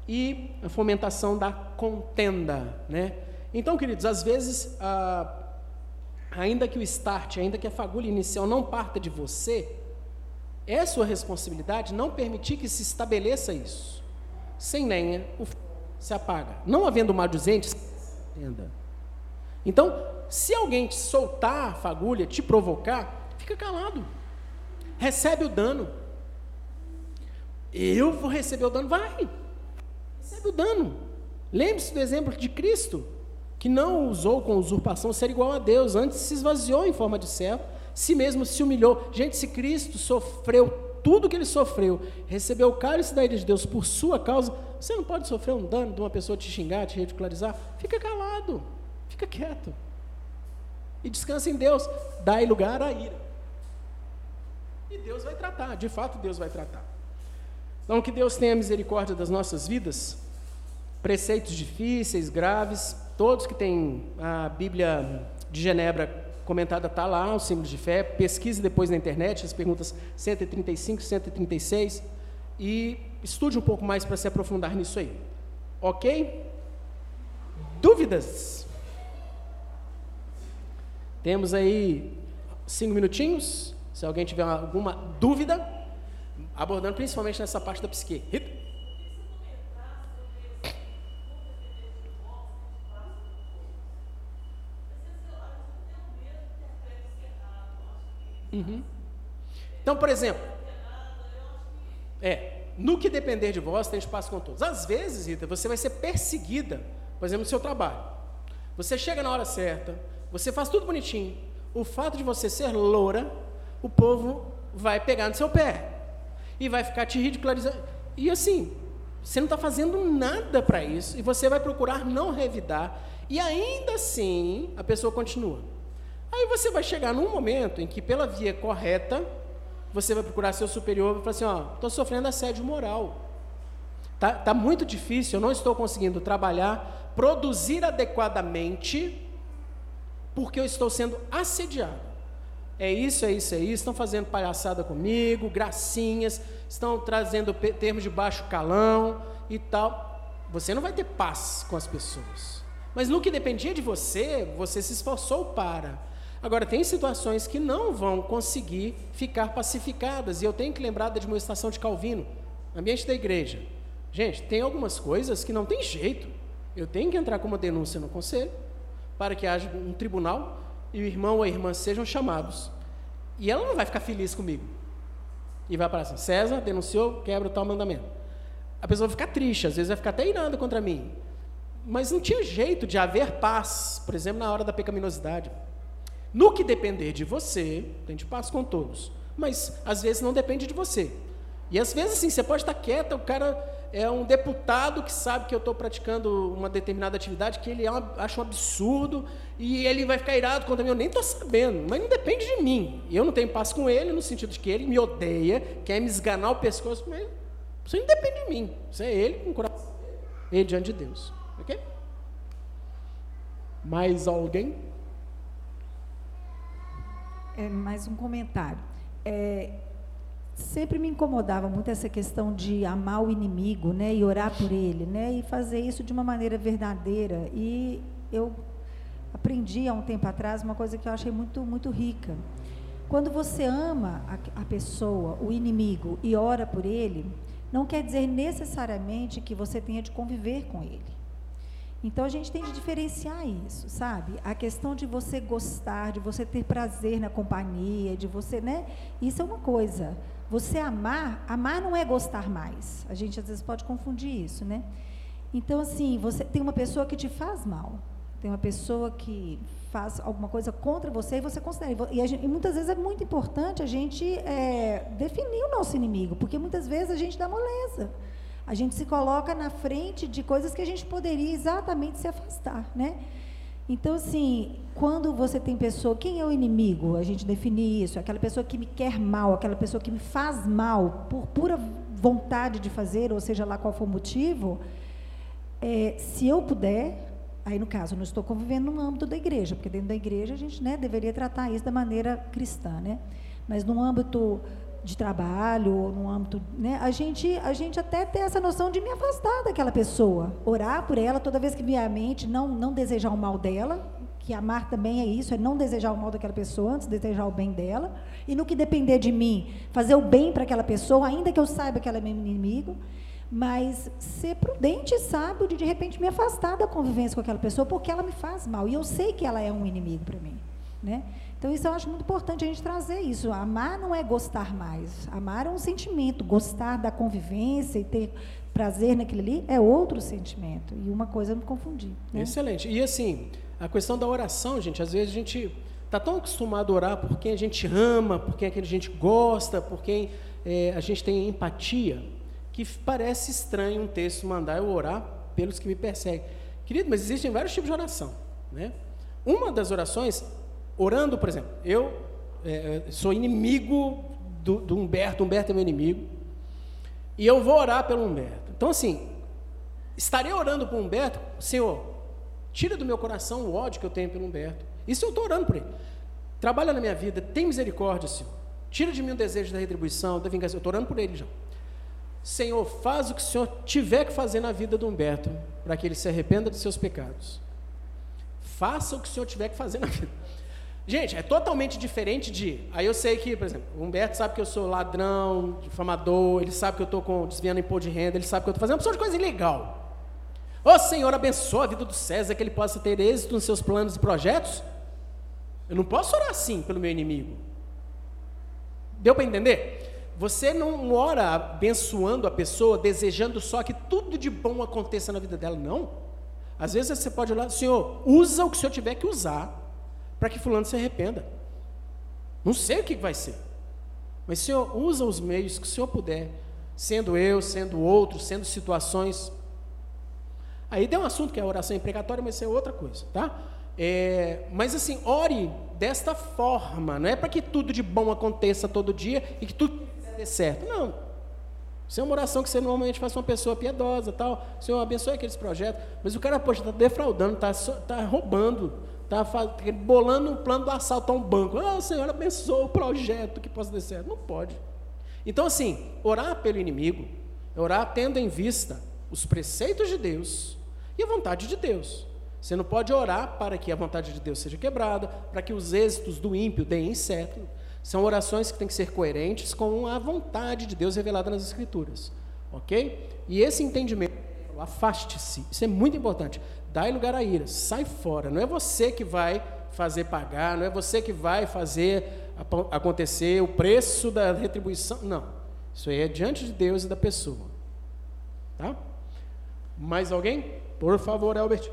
E a fomentação da contenda. Né? Então, queridos, às vezes ah, ainda que o start, ainda que a fagulha inicial não parta de você, é sua responsabilidade não permitir que se estabeleça isso. Sem lenha, o se apaga. Não havendo maldizentes, entenda. Então, se alguém te soltar a fagulha, te provocar, fica calado. Recebe o dano. Eu vou receber o dano? Vai. Recebe o dano. Lembre-se do exemplo de Cristo que não usou com usurpação ser igual a Deus, antes se esvaziou em forma de servo, si mesmo se humilhou. Gente, se Cristo sofreu tudo que ele sofreu, recebeu o cálice da ira de Deus por sua causa, você não pode sofrer um dano de uma pessoa te xingar, te ridicularizar? Fica calado, fica quieto. E descansa em Deus, dai lugar à ira. E Deus vai tratar, de fato Deus vai tratar. Então que Deus tenha misericórdia das nossas vidas, preceitos difíceis, graves, Todos que têm a Bíblia de Genebra comentada está lá, o símbolo de fé. Pesquise depois na internet as perguntas 135 e 136 e estude um pouco mais para se aprofundar nisso aí. Ok? Dúvidas? Temos aí cinco minutinhos. Se alguém tiver alguma dúvida, abordando principalmente nessa parte da psique. Uhum. Então, por exemplo, é, no que depender de vós, tem espaço com todos. Às vezes, Rita, você vai ser perseguida, por exemplo, no seu trabalho. Você chega na hora certa, você faz tudo bonitinho. O fato de você ser loura, o povo vai pegar no seu pé e vai ficar te ridicularizando. E assim, você não está fazendo nada para isso e você vai procurar não revidar e ainda assim a pessoa continua. Aí você vai chegar num momento em que, pela via correta, você vai procurar seu superior e falar assim: ó, estou sofrendo assédio moral. Tá, tá muito difícil, eu não estou conseguindo trabalhar, produzir adequadamente, porque eu estou sendo assediado. É isso, é isso, é isso. Estão fazendo palhaçada comigo, gracinhas, estão trazendo termos de baixo calão e tal. Você não vai ter paz com as pessoas. Mas no que dependia de você, você se esforçou para. Agora, tem situações que não vão conseguir ficar pacificadas, e eu tenho que lembrar da demonstração de Calvino, ambiente da igreja. Gente, tem algumas coisas que não tem jeito. Eu tenho que entrar com uma denúncia no conselho, para que haja um tribunal e o irmão ou a irmã sejam chamados. E ela não vai ficar feliz comigo. E vai falar assim: César denunciou, quebra o tal mandamento. A pessoa vai ficar triste, às vezes vai ficar até irando contra mim. Mas não tinha jeito de haver paz, por exemplo, na hora da pecaminosidade. No que depender de você, tem de paz com todos. Mas às vezes não depende de você. E às vezes assim, você pode estar quieta, o cara é um deputado que sabe que eu estou praticando uma determinada atividade que ele acha um absurdo e ele vai ficar irado contra mim. Eu nem estou sabendo, mas não depende de mim. Eu não tenho paz com ele, no sentido de que ele me odeia, quer me esganar o pescoço, mas isso não depende de mim. Isso é ele com o coração, ele diante de Deus. Ok? Mais alguém? É, mais um comentário. É, sempre me incomodava muito essa questão de amar o inimigo, né, e orar por ele, né, e fazer isso de uma maneira verdadeira. E eu aprendi há um tempo atrás uma coisa que eu achei muito muito rica. Quando você ama a, a pessoa, o inimigo, e ora por ele, não quer dizer necessariamente que você tenha de conviver com ele. Então a gente tem de diferenciar isso, sabe? A questão de você gostar, de você ter prazer na companhia, de você, né? Isso é uma coisa. Você amar, amar não é gostar mais. A gente às vezes pode confundir isso, né? Então assim, você tem uma pessoa que te faz mal, tem uma pessoa que faz alguma coisa contra você e você considera. E, gente, e muitas vezes é muito importante a gente é, definir o nosso inimigo, porque muitas vezes a gente dá moleza. A gente se coloca na frente de coisas que a gente poderia exatamente se afastar, né? Então, assim, quando você tem pessoa, quem é o inimigo? A gente define isso, aquela pessoa que me quer mal, aquela pessoa que me faz mal por pura vontade de fazer, ou seja lá qual for o motivo, é, se eu puder, aí no caso, não estou convivendo no âmbito da igreja, porque dentro da igreja a gente né, deveria tratar isso da maneira cristã, né? Mas no âmbito de trabalho, ou no âmbito, né, a gente, a gente até tem essa noção de me afastar daquela pessoa, orar por ela toda vez que vier à mente, não, não desejar o mal dela, que amar também é isso, é não desejar o mal daquela pessoa antes de desejar o bem dela, e no que depender de mim, fazer o bem para aquela pessoa, ainda que eu saiba que ela é meu inimigo, mas ser prudente e sábio de de repente me afastar da convivência com aquela pessoa, porque ela me faz mal, e eu sei que ela é um inimigo para mim, né? Então, isso eu acho muito importante a gente trazer isso. Amar não é gostar mais. Amar é um sentimento. Gostar da convivência e ter prazer naquilo ali é outro sentimento. E uma coisa eu me confundi. Né? Excelente. E assim, a questão da oração, gente, às vezes a gente está tão acostumado a orar por quem a gente ama, por quem a gente gosta, por quem é, a gente tem empatia, que parece estranho um texto mandar eu orar pelos que me perseguem. Querido, mas existem vários tipos de oração. Né? Uma das orações orando, por exemplo, eu é, é, sou inimigo do, do, Humberto, Humberto é meu inimigo, e eu vou orar pelo Humberto. Então, assim, estarei orando por Humberto, Senhor, tira do meu coração o ódio que eu tenho pelo Humberto. Isso eu estou orando por ele. Trabalha na minha vida, tem misericórdia, Senhor. Tira de mim o desejo da retribuição, da vingança. Eu estou orando por ele já. Senhor, faz o que o Senhor tiver que fazer na vida do Humberto, para que ele se arrependa dos seus pecados Faça o que o senhor tiver que fazer na vida. Gente, é totalmente diferente de. Aí eu sei que, por exemplo, o Humberto sabe que eu sou ladrão, difamador, ele sabe que eu estou com, desviando imposto de renda, ele sabe que eu estou fazendo uma opção de coisa ilegal. Ô Senhor, abençoa a vida do César, que ele possa ter êxito nos seus planos e projetos. Eu não posso orar assim pelo meu inimigo. Deu para entender? Você não ora abençoando a pessoa, desejando só que tudo de bom aconteça na vida dela, não. Às vezes você pode orar, Senhor, usa o que o Senhor tiver que usar para que fulano se arrependa. Não sei o que vai ser. Mas, Senhor, usa os meios que o Senhor puder, sendo eu, sendo outro, sendo situações. Aí tem um assunto que é oração imprecatória, mas isso é outra coisa, tá? É, mas assim, ore desta forma, não é para que tudo de bom aconteça todo dia e que tudo dê certo. Não. Isso é uma oração que você normalmente faz com uma pessoa piedosa, tal. Senhor, abençoe aqueles projetos. Mas o cara, poxa, está defraudando, está tá roubando, está bolando um plano do assalto a um banco. Ah, oh, Senhor, abençoe o projeto que possa dar certo. Não pode. Então, assim, orar pelo inimigo é orar tendo em vista os preceitos de Deus e a vontade de Deus. Você não pode orar para que a vontade de Deus seja quebrada, para que os êxitos do ímpio deem certo. São orações que têm que ser coerentes com a vontade de Deus revelada nas Escrituras. Ok? E esse entendimento, afaste-se, isso é muito importante. Dá lugar à ira, sai fora. Não é você que vai fazer pagar, não é você que vai fazer acontecer o preço da retribuição. Não. Isso aí é diante de Deus e da pessoa. Tá? Mais alguém? Por favor, Albert.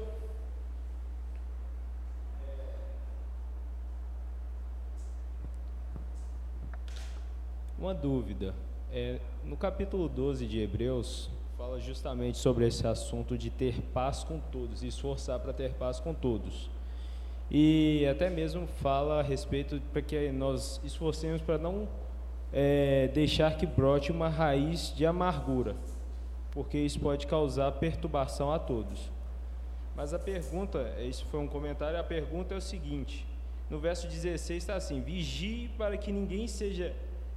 Uma dúvida. É, no capítulo 12 de Hebreus, fala justamente sobre esse assunto de ter paz com todos, esforçar para ter paz com todos. E até mesmo fala a respeito para que nós esforcemos para não é, deixar que brote uma raiz de amargura, porque isso pode causar perturbação a todos. Mas a pergunta, isso foi um comentário, a pergunta é o seguinte: no verso 16 está assim: vigie para que ninguém seja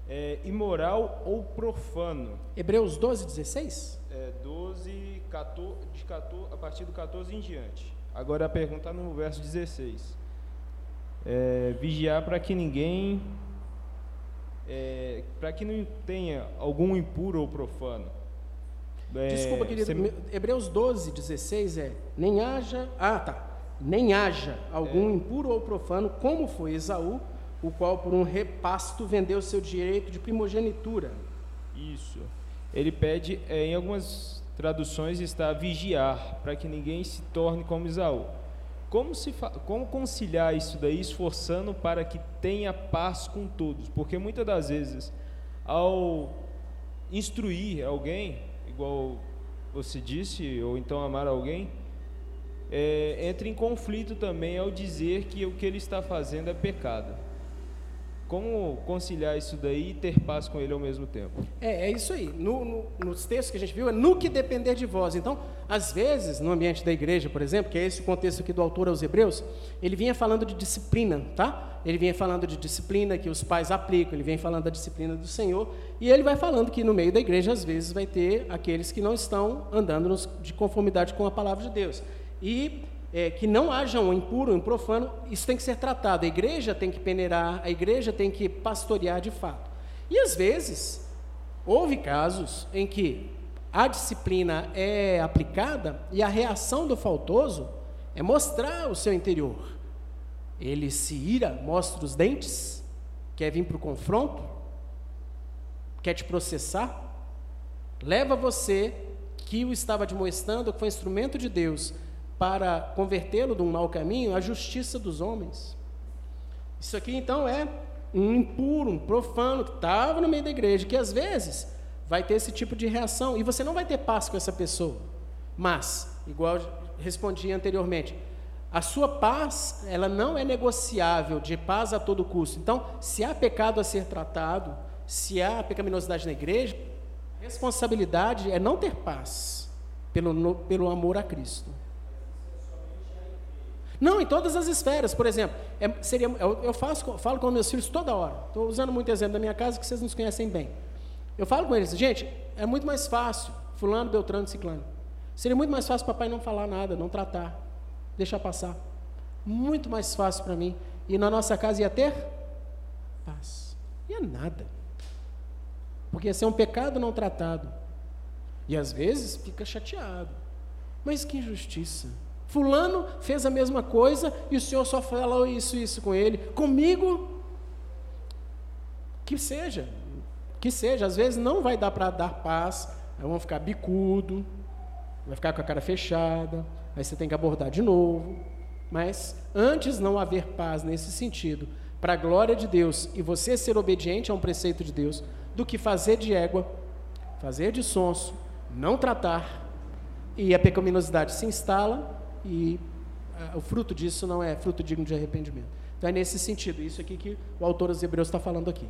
é, imoral ou profano. Hebreus 12, 16? É, 12, 14, de 14, a partir do 14 em diante. Agora a pergunta no verso 16. É, vigiar para que ninguém, é, para que não tenha algum impuro ou profano. É, Desculpa, querido, você... Hebreus 12, 16 é, nem haja, ah tá, nem haja algum é. impuro ou profano, como foi Esaú, o qual por um repasto vendeu seu direito de primogenitura. Isso. Ele pede, é, em algumas traduções está vigiar, para que ninguém se torne como Isaú. Como, se como conciliar isso daí, esforçando para que tenha paz com todos? Porque muitas das vezes, ao instruir alguém, igual você disse, ou então amar alguém, é, entra em conflito também ao dizer que o que ele está fazendo é pecado. Como conciliar isso daí e ter paz com ele ao mesmo tempo? É, é isso aí. No, no, nos textos que a gente viu, é no que depender de vós. Então, às vezes, no ambiente da igreja, por exemplo, que é esse contexto aqui do autor aos Hebreus, ele vinha falando de disciplina, tá? Ele vinha falando de disciplina que os pais aplicam, ele vem falando da disciplina do Senhor, e ele vai falando que no meio da igreja, às vezes, vai ter aqueles que não estão andando de conformidade com a palavra de Deus. E é, que não haja um impuro, um profano, isso tem que ser tratado. A igreja tem que peneirar, a igreja tem que pastorear de fato. E às vezes, houve casos em que a disciplina é aplicada e a reação do faltoso é mostrar o seu interior. Ele se ira, mostra os dentes, quer vir para o confronto, quer te processar, leva você que o estava admoestando, que foi instrumento de Deus, para convertê-lo de um mau caminho a justiça dos homens. Isso aqui então é um impuro, um profano que estava no meio da igreja, que às vezes vai ter esse tipo de reação e você não vai ter paz com essa pessoa. Mas, igual respondi anteriormente, a sua paz, ela não é negociável de paz a todo custo. Então, se há pecado a ser tratado, se há pecaminosidade na igreja, responsabilidade é não ter paz pelo, pelo amor a Cristo. Não, em todas as esferas. Por exemplo, é, seria, eu, eu faço, falo com meus filhos toda hora. Estou usando muito exemplo da minha casa que vocês nos conhecem bem. Eu falo com eles, gente, é muito mais fácil, fulano, beltrano, ciclano. Seria muito mais fácil papai não falar nada, não tratar, deixar passar. Muito mais fácil para mim. E na nossa casa ia ter paz. Ia nada. Porque ia ser um pecado não tratado. E às vezes fica chateado. Mas que injustiça. Fulano fez a mesma coisa e o Senhor só falou isso isso com ele. Comigo, que seja. Que seja. Às vezes não vai dar para dar paz. Vão ficar bicudo, vai ficar com a cara fechada. Aí você tem que abordar de novo. Mas antes não haver paz nesse sentido, para a glória de Deus e você ser obediente a um preceito de Deus, do que fazer de égua, fazer de sonso, não tratar, e a pecaminosidade se instala e uh, o fruto disso não é fruto digno de arrependimento. Então é nesse sentido, isso aqui que o autor dos Hebreus está falando aqui.